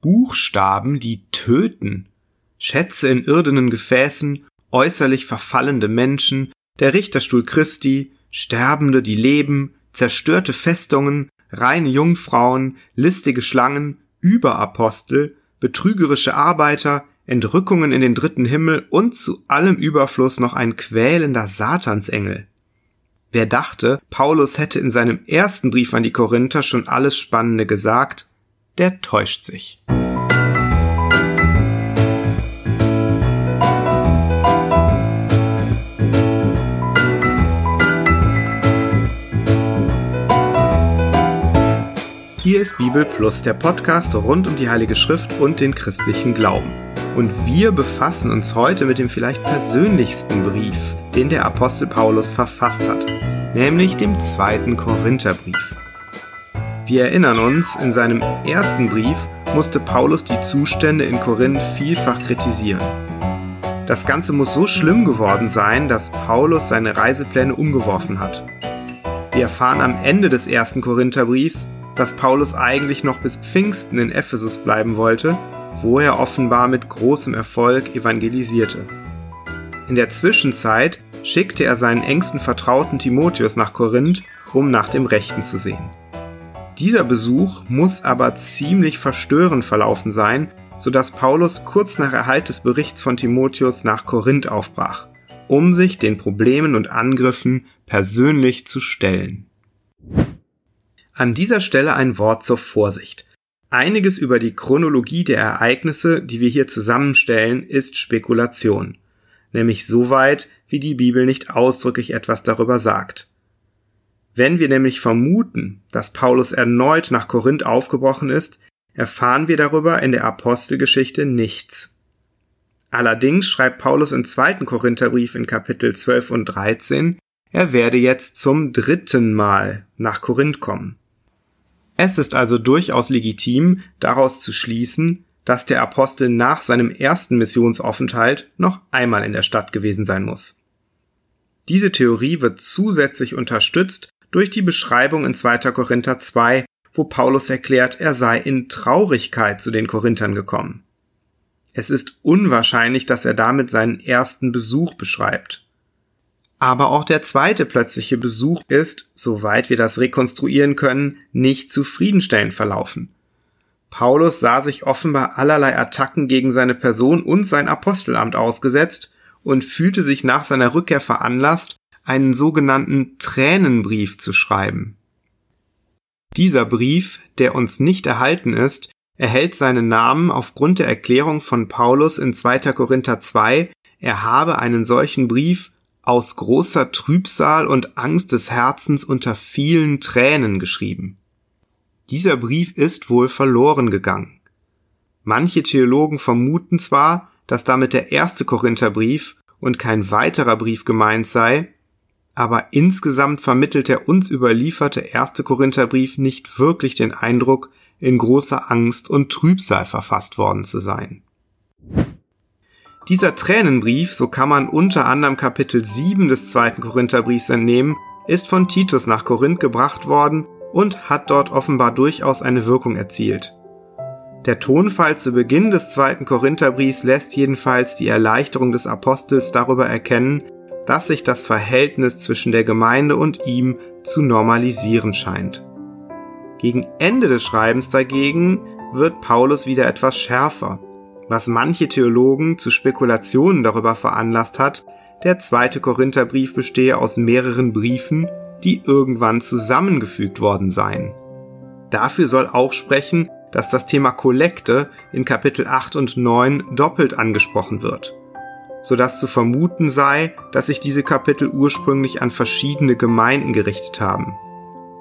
Buchstaben, die töten. Schätze in irdenen Gefäßen, äußerlich verfallende Menschen, der Richterstuhl Christi, Sterbende, die leben, zerstörte Festungen, reine Jungfrauen, listige Schlangen, Überapostel, betrügerische Arbeiter, Entrückungen in den dritten Himmel und zu allem Überfluss noch ein quälender Satansengel. Wer dachte, Paulus hätte in seinem ersten Brief an die Korinther schon alles Spannende gesagt, der täuscht sich. Hier ist Bibel Plus, der Podcast rund um die Heilige Schrift und den christlichen Glauben. Und wir befassen uns heute mit dem vielleicht persönlichsten Brief, den der Apostel Paulus verfasst hat, nämlich dem zweiten Korintherbrief. Wir erinnern uns, in seinem ersten Brief musste Paulus die Zustände in Korinth vielfach kritisieren. Das Ganze muss so schlimm geworden sein, dass Paulus seine Reisepläne umgeworfen hat. Wir erfahren am Ende des ersten Korintherbriefs, dass Paulus eigentlich noch bis Pfingsten in Ephesus bleiben wollte, wo er offenbar mit großem Erfolg evangelisierte. In der Zwischenzeit schickte er seinen engsten Vertrauten Timotheus nach Korinth, um nach dem Rechten zu sehen. Dieser Besuch muss aber ziemlich verstörend verlaufen sein, so dass Paulus kurz nach Erhalt des Berichts von Timotheus nach Korinth aufbrach, um sich den Problemen und Angriffen persönlich zu stellen. An dieser Stelle ein Wort zur Vorsicht. Einiges über die Chronologie der Ereignisse, die wir hier zusammenstellen, ist Spekulation, nämlich soweit, wie die Bibel nicht ausdrücklich etwas darüber sagt. Wenn wir nämlich vermuten, dass Paulus erneut nach Korinth aufgebrochen ist, erfahren wir darüber in der Apostelgeschichte nichts. Allerdings schreibt Paulus im zweiten Korintherbrief in Kapitel 12 und 13, er werde jetzt zum dritten Mal nach Korinth kommen. Es ist also durchaus legitim, daraus zu schließen, dass der Apostel nach seinem ersten Missionsaufenthalt noch einmal in der Stadt gewesen sein muss. Diese Theorie wird zusätzlich unterstützt durch die Beschreibung in 2. Korinther 2, wo Paulus erklärt, er sei in Traurigkeit zu den Korinthern gekommen. Es ist unwahrscheinlich, dass er damit seinen ersten Besuch beschreibt. Aber auch der zweite plötzliche Besuch ist, soweit wir das rekonstruieren können, nicht zufriedenstellend verlaufen. Paulus sah sich offenbar allerlei Attacken gegen seine Person und sein Apostelamt ausgesetzt und fühlte sich nach seiner Rückkehr veranlasst, einen sogenannten Tränenbrief zu schreiben. Dieser Brief, der uns nicht erhalten ist, erhält seinen Namen aufgrund der Erklärung von Paulus in 2. Korinther 2, er habe einen solchen Brief aus großer Trübsal und Angst des Herzens unter vielen Tränen geschrieben. Dieser Brief ist wohl verloren gegangen. Manche Theologen vermuten zwar, dass damit der erste Korintherbrief und kein weiterer Brief gemeint sei, aber insgesamt vermittelt der uns überlieferte erste Korintherbrief nicht wirklich den Eindruck, in großer Angst und Trübsal verfasst worden zu sein. Dieser Tränenbrief, so kann man unter anderem Kapitel 7 des zweiten Korintherbriefs entnehmen, ist von Titus nach Korinth gebracht worden und hat dort offenbar durchaus eine Wirkung erzielt. Der Tonfall zu Beginn des zweiten Korintherbriefs lässt jedenfalls die Erleichterung des Apostels darüber erkennen, dass sich das Verhältnis zwischen der Gemeinde und ihm zu normalisieren scheint. Gegen Ende des Schreibens dagegen wird Paulus wieder etwas schärfer was manche Theologen zu Spekulationen darüber veranlasst hat, der zweite Korintherbrief bestehe aus mehreren Briefen, die irgendwann zusammengefügt worden seien. Dafür soll auch sprechen, dass das Thema Kollekte in Kapitel 8 und 9 doppelt angesprochen wird, sodass zu vermuten sei, dass sich diese Kapitel ursprünglich an verschiedene Gemeinden gerichtet haben.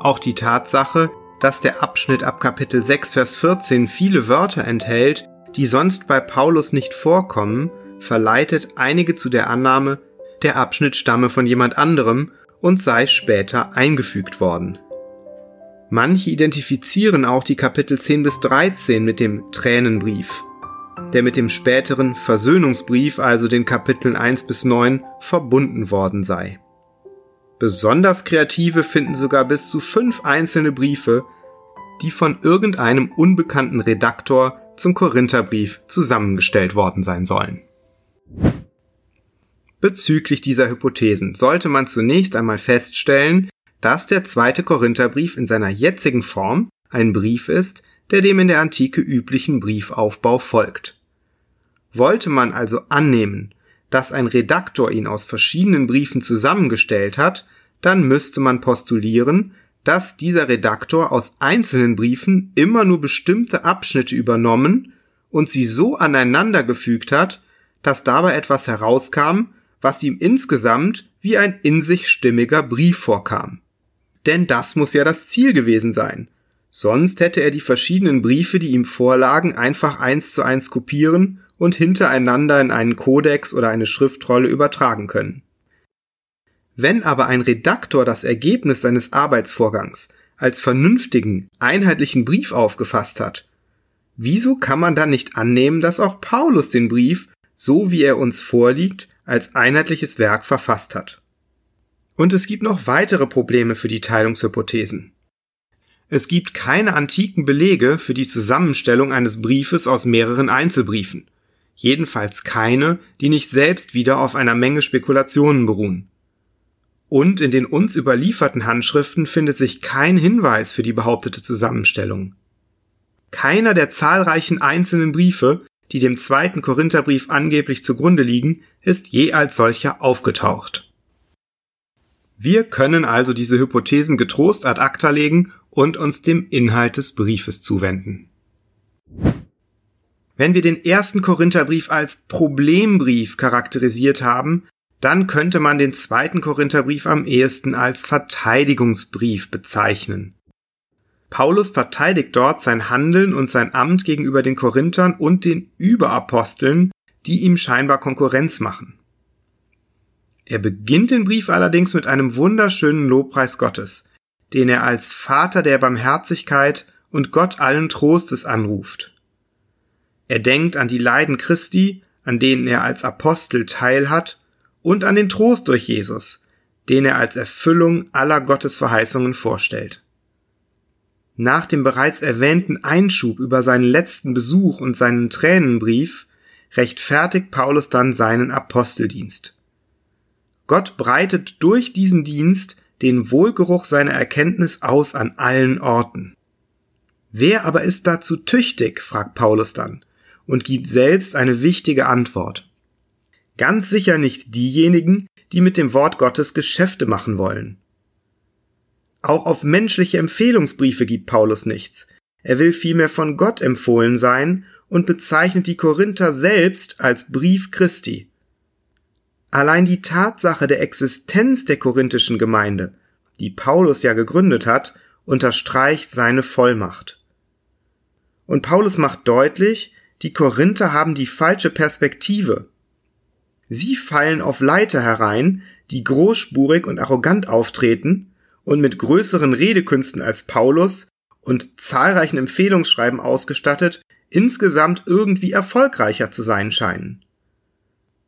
Auch die Tatsache, dass der Abschnitt ab Kapitel 6 Vers 14 viele Wörter enthält, die sonst bei Paulus nicht vorkommen, verleitet einige zu der Annahme, der Abschnitt stamme von jemand anderem und sei später eingefügt worden. Manche identifizieren auch die Kapitel 10 bis 13 mit dem Tränenbrief, der mit dem späteren Versöhnungsbrief, also den Kapiteln 1 bis 9, verbunden worden sei. Besonders Kreative finden sogar bis zu fünf einzelne Briefe, die von irgendeinem unbekannten Redaktor zum Korintherbrief zusammengestellt worden sein sollen. Bezüglich dieser Hypothesen sollte man zunächst einmal feststellen, dass der zweite Korintherbrief in seiner jetzigen Form ein Brief ist, der dem in der Antike üblichen Briefaufbau folgt. Wollte man also annehmen, dass ein Redaktor ihn aus verschiedenen Briefen zusammengestellt hat, dann müsste man postulieren, dass dieser Redaktor aus einzelnen Briefen immer nur bestimmte Abschnitte übernommen und sie so aneinander gefügt hat, dass dabei etwas herauskam, was ihm insgesamt wie ein in sich stimmiger Brief vorkam. Denn das muss ja das Ziel gewesen sein. Sonst hätte er die verschiedenen Briefe, die ihm vorlagen, einfach eins zu eins kopieren und hintereinander in einen Kodex oder eine Schriftrolle übertragen können. Wenn aber ein Redaktor das Ergebnis seines Arbeitsvorgangs als vernünftigen, einheitlichen Brief aufgefasst hat, wieso kann man dann nicht annehmen, dass auch Paulus den Brief, so wie er uns vorliegt, als einheitliches Werk verfasst hat? Und es gibt noch weitere Probleme für die Teilungshypothesen. Es gibt keine antiken Belege für die Zusammenstellung eines Briefes aus mehreren Einzelbriefen. Jedenfalls keine, die nicht selbst wieder auf einer Menge Spekulationen beruhen. Und in den uns überlieferten Handschriften findet sich kein Hinweis für die behauptete Zusammenstellung. Keiner der zahlreichen einzelnen Briefe, die dem zweiten Korintherbrief angeblich zugrunde liegen, ist je als solcher aufgetaucht. Wir können also diese Hypothesen getrost ad acta legen und uns dem Inhalt des Briefes zuwenden. Wenn wir den ersten Korintherbrief als Problembrief charakterisiert haben, dann könnte man den zweiten Korintherbrief am ehesten als Verteidigungsbrief bezeichnen. Paulus verteidigt dort sein Handeln und sein Amt gegenüber den Korinthern und den Überaposteln, die ihm scheinbar Konkurrenz machen. Er beginnt den Brief allerdings mit einem wunderschönen Lobpreis Gottes, den er als Vater der Barmherzigkeit und Gott allen Trostes anruft. Er denkt an die Leiden Christi, an denen er als Apostel teilhat, und an den Trost durch Jesus, den er als Erfüllung aller Gottes Verheißungen vorstellt. Nach dem bereits erwähnten Einschub über seinen letzten Besuch und seinen Tränenbrief rechtfertigt Paulus dann seinen Aposteldienst. Gott breitet durch diesen Dienst den Wohlgeruch seiner Erkenntnis aus an allen Orten. Wer aber ist dazu tüchtig? fragt Paulus dann und gibt selbst eine wichtige Antwort. Ganz sicher nicht diejenigen, die mit dem Wort Gottes Geschäfte machen wollen. Auch auf menschliche Empfehlungsbriefe gibt Paulus nichts. Er will vielmehr von Gott empfohlen sein und bezeichnet die Korinther selbst als Brief Christi. Allein die Tatsache der Existenz der korinthischen Gemeinde, die Paulus ja gegründet hat, unterstreicht seine Vollmacht. Und Paulus macht deutlich, die Korinther haben die falsche Perspektive. Sie fallen auf Leiter herein, die großspurig und arrogant auftreten und mit größeren Redekünsten als Paulus und zahlreichen Empfehlungsschreiben ausgestattet, insgesamt irgendwie erfolgreicher zu sein scheinen.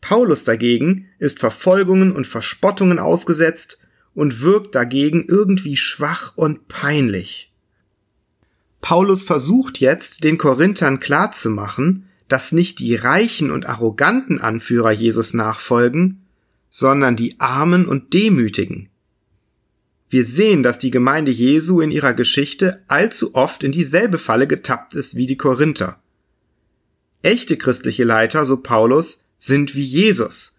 Paulus dagegen ist Verfolgungen und Verspottungen ausgesetzt und wirkt dagegen irgendwie schwach und peinlich. Paulus versucht jetzt, den Korinthern klarzumachen, dass nicht die reichen und arroganten Anführer Jesus nachfolgen, sondern die Armen und Demütigen. Wir sehen, dass die Gemeinde Jesu in ihrer Geschichte allzu oft in dieselbe Falle getappt ist wie die Korinther. Echte christliche Leiter, so Paulus, sind wie Jesus.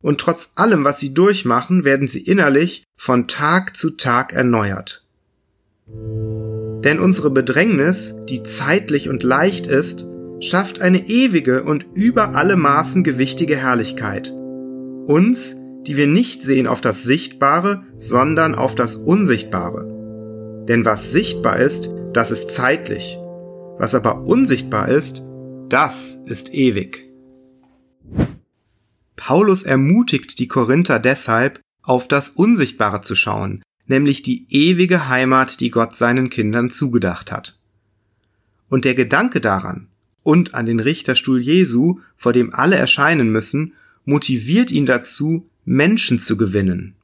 Und trotz allem, was sie durchmachen, werden sie innerlich von Tag zu Tag erneuert. Denn unsere Bedrängnis, die zeitlich und leicht ist, schafft eine ewige und über alle Maßen gewichtige Herrlichkeit. Uns, die wir nicht sehen auf das Sichtbare, sondern auf das Unsichtbare. Denn was sichtbar ist, das ist zeitlich. Was aber unsichtbar ist, das ist ewig. Paulus ermutigt die Korinther deshalb, auf das Unsichtbare zu schauen, nämlich die ewige Heimat, die Gott seinen Kindern zugedacht hat. Und der Gedanke daran und an den Richterstuhl Jesu, vor dem alle erscheinen müssen, motiviert ihn dazu, Menschen zu gewinnen.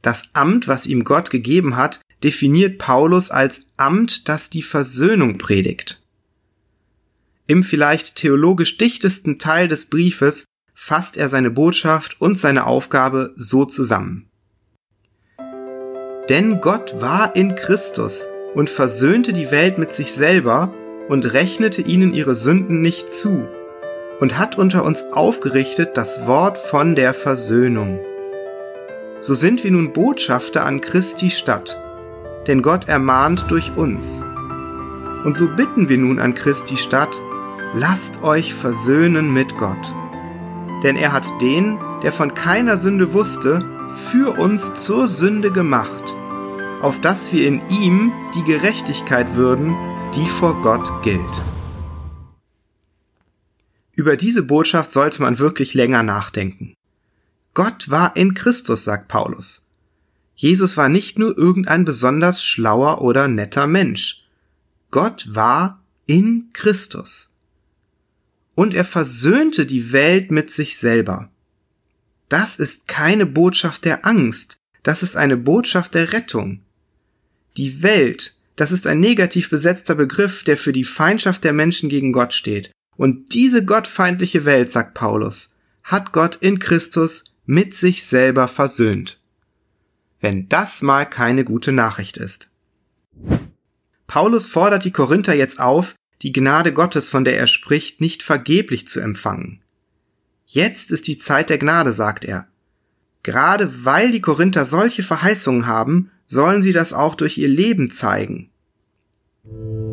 Das Amt, was ihm Gott gegeben hat, definiert Paulus als Amt, das die Versöhnung predigt. Im vielleicht theologisch dichtesten Teil des Briefes fasst er seine Botschaft und seine Aufgabe so zusammen. Denn Gott war in Christus und versöhnte die Welt mit sich selber und rechnete ihnen ihre Sünden nicht zu und hat unter uns aufgerichtet das Wort von der Versöhnung. So sind wir nun Botschafter an Christi Stadt, denn Gott ermahnt durch uns. Und so bitten wir nun an Christi Stadt, lasst euch versöhnen mit Gott. Denn er hat den, der von keiner Sünde wusste, für uns zur Sünde gemacht, auf dass wir in ihm die Gerechtigkeit würden, die vor Gott gilt. Über diese Botschaft sollte man wirklich länger nachdenken. Gott war in Christus, sagt Paulus. Jesus war nicht nur irgendein besonders schlauer oder netter Mensch. Gott war in Christus. Und er versöhnte die Welt mit sich selber. Das ist keine Botschaft der Angst, das ist eine Botschaft der Rettung. Die Welt, das ist ein negativ besetzter Begriff, der für die Feindschaft der Menschen gegen Gott steht. Und diese gottfeindliche Welt, sagt Paulus, hat Gott in Christus mit sich selber versöhnt. Wenn das mal keine gute Nachricht ist. Paulus fordert die Korinther jetzt auf, die Gnade Gottes, von der er spricht, nicht vergeblich zu empfangen. Jetzt ist die Zeit der Gnade, sagt er. Gerade weil die Korinther solche Verheißungen haben, sollen sie das auch durch ihr Leben zeigen.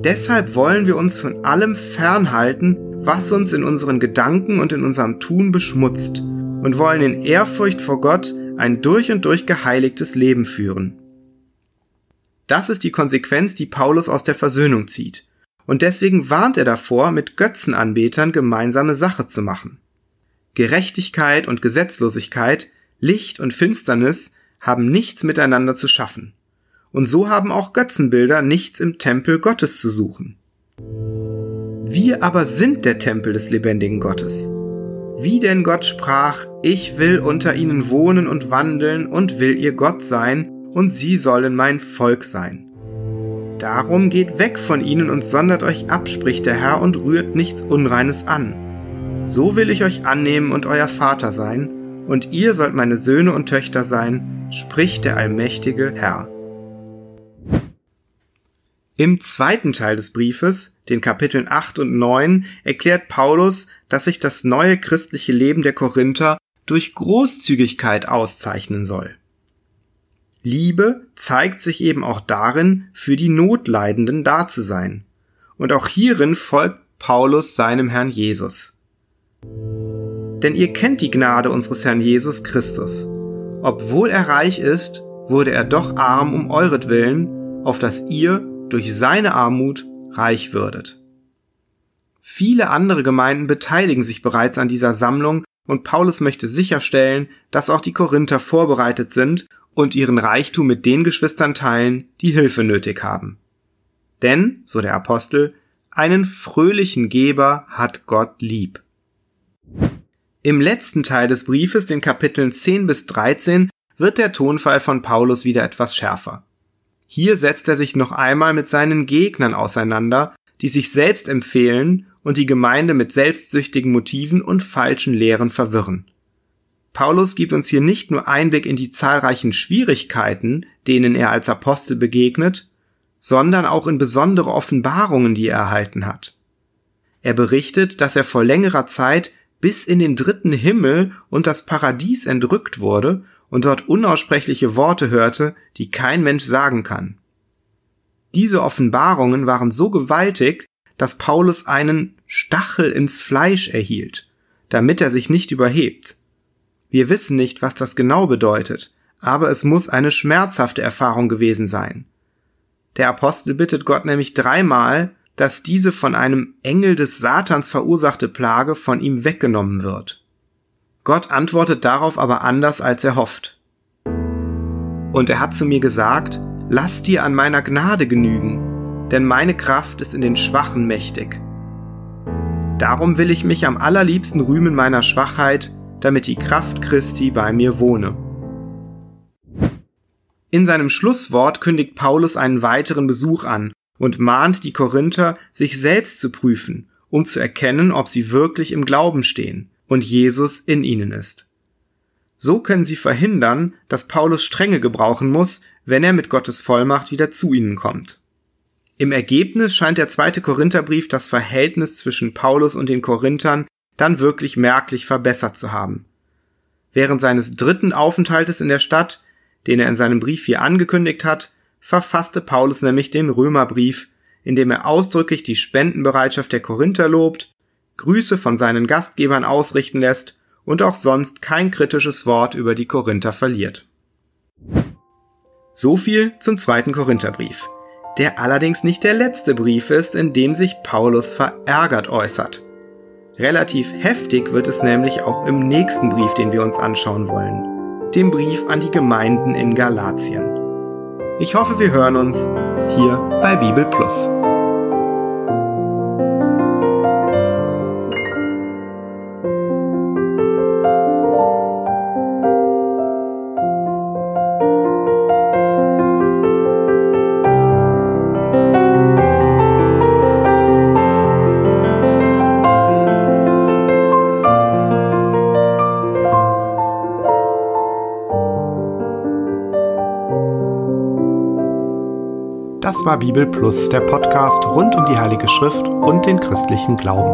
Deshalb wollen wir uns von allem fernhalten, was uns in unseren Gedanken und in unserem Tun beschmutzt, und wollen in Ehrfurcht vor Gott ein durch und durch geheiligtes Leben führen. Das ist die Konsequenz, die Paulus aus der Versöhnung zieht. Und deswegen warnt er davor, mit Götzenanbetern gemeinsame Sache zu machen. Gerechtigkeit und Gesetzlosigkeit, Licht und Finsternis haben nichts miteinander zu schaffen. Und so haben auch Götzenbilder nichts im Tempel Gottes zu suchen. Wir aber sind der Tempel des lebendigen Gottes. Wie denn Gott sprach, ich will unter ihnen wohnen und wandeln und will ihr Gott sein, und sie sollen mein Volk sein. Darum geht weg von ihnen und sondert euch ab, spricht der Herr, und rührt nichts Unreines an. So will ich euch annehmen und euer Vater sein, und ihr sollt meine Söhne und Töchter sein, spricht der allmächtige Herr. Im zweiten Teil des Briefes, den Kapiteln 8 und 9, erklärt Paulus, dass sich das neue christliche Leben der Korinther durch Großzügigkeit auszeichnen soll. Liebe zeigt sich eben auch darin, für die Notleidenden da zu sein. Und auch hierin folgt Paulus seinem Herrn Jesus. Denn ihr kennt die Gnade unseres Herrn Jesus Christus. Obwohl er reich ist, wurde er doch arm um euretwillen, auf dass ihr durch seine Armut reich würdet. Viele andere Gemeinden beteiligen sich bereits an dieser Sammlung und Paulus möchte sicherstellen, dass auch die Korinther vorbereitet sind und ihren Reichtum mit den Geschwistern teilen, die Hilfe nötig haben. Denn, so der Apostel, einen fröhlichen Geber hat Gott lieb. Im letzten Teil des Briefes, den Kapiteln 10 bis 13, wird der Tonfall von Paulus wieder etwas schärfer. Hier setzt er sich noch einmal mit seinen Gegnern auseinander, die sich selbst empfehlen und die Gemeinde mit selbstsüchtigen Motiven und falschen Lehren verwirren. Paulus gibt uns hier nicht nur Einblick in die zahlreichen Schwierigkeiten, denen er als Apostel begegnet, sondern auch in besondere Offenbarungen, die er erhalten hat. Er berichtet, dass er vor längerer Zeit bis in den dritten Himmel und das Paradies entrückt wurde und dort unaussprechliche Worte hörte, die kein Mensch sagen kann. Diese Offenbarungen waren so gewaltig, dass Paulus einen Stachel ins Fleisch erhielt, damit er sich nicht überhebt. Wir wissen nicht, was das genau bedeutet, aber es muss eine schmerzhafte Erfahrung gewesen sein. Der Apostel bittet Gott nämlich dreimal, dass diese von einem Engel des Satans verursachte Plage von ihm weggenommen wird. Gott antwortet darauf aber anders, als er hofft. Und er hat zu mir gesagt, lass dir an meiner Gnade genügen, denn meine Kraft ist in den Schwachen mächtig. Darum will ich mich am allerliebsten rühmen meiner Schwachheit, damit die Kraft Christi bei mir wohne. In seinem Schlusswort kündigt Paulus einen weiteren Besuch an und mahnt die Korinther, sich selbst zu prüfen um zu erkennen, ob sie wirklich im Glauben stehen und Jesus in ihnen ist. So können sie verhindern, dass Paulus Strenge gebrauchen muss, wenn er mit Gottes Vollmacht wieder zu ihnen kommt. Im Ergebnis scheint der zweite Korintherbrief das Verhältnis zwischen Paulus und den Korinthern dann wirklich merklich verbessert zu haben. Während seines dritten Aufenthaltes in der Stadt, den er in seinem Brief hier angekündigt hat, verfasste Paulus nämlich den Römerbrief, in dem er ausdrücklich die Spendenbereitschaft der Korinther lobt, Grüße von seinen Gastgebern ausrichten lässt und auch sonst kein kritisches Wort über die Korinther verliert. So viel zum zweiten Korintherbrief, der allerdings nicht der letzte Brief ist, in dem sich Paulus verärgert äußert. Relativ heftig wird es nämlich auch im nächsten Brief, den wir uns anschauen wollen, dem Brief an die Gemeinden in Galatien. Ich hoffe, wir hören uns hier bei Bibel Plus. Das war Bibel Plus, der Podcast rund um die Heilige Schrift und den christlichen Glauben.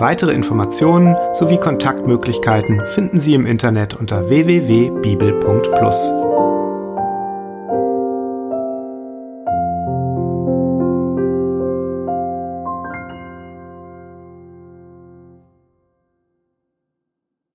Weitere Informationen sowie Kontaktmöglichkeiten finden Sie im Internet unter www.bibel.plus.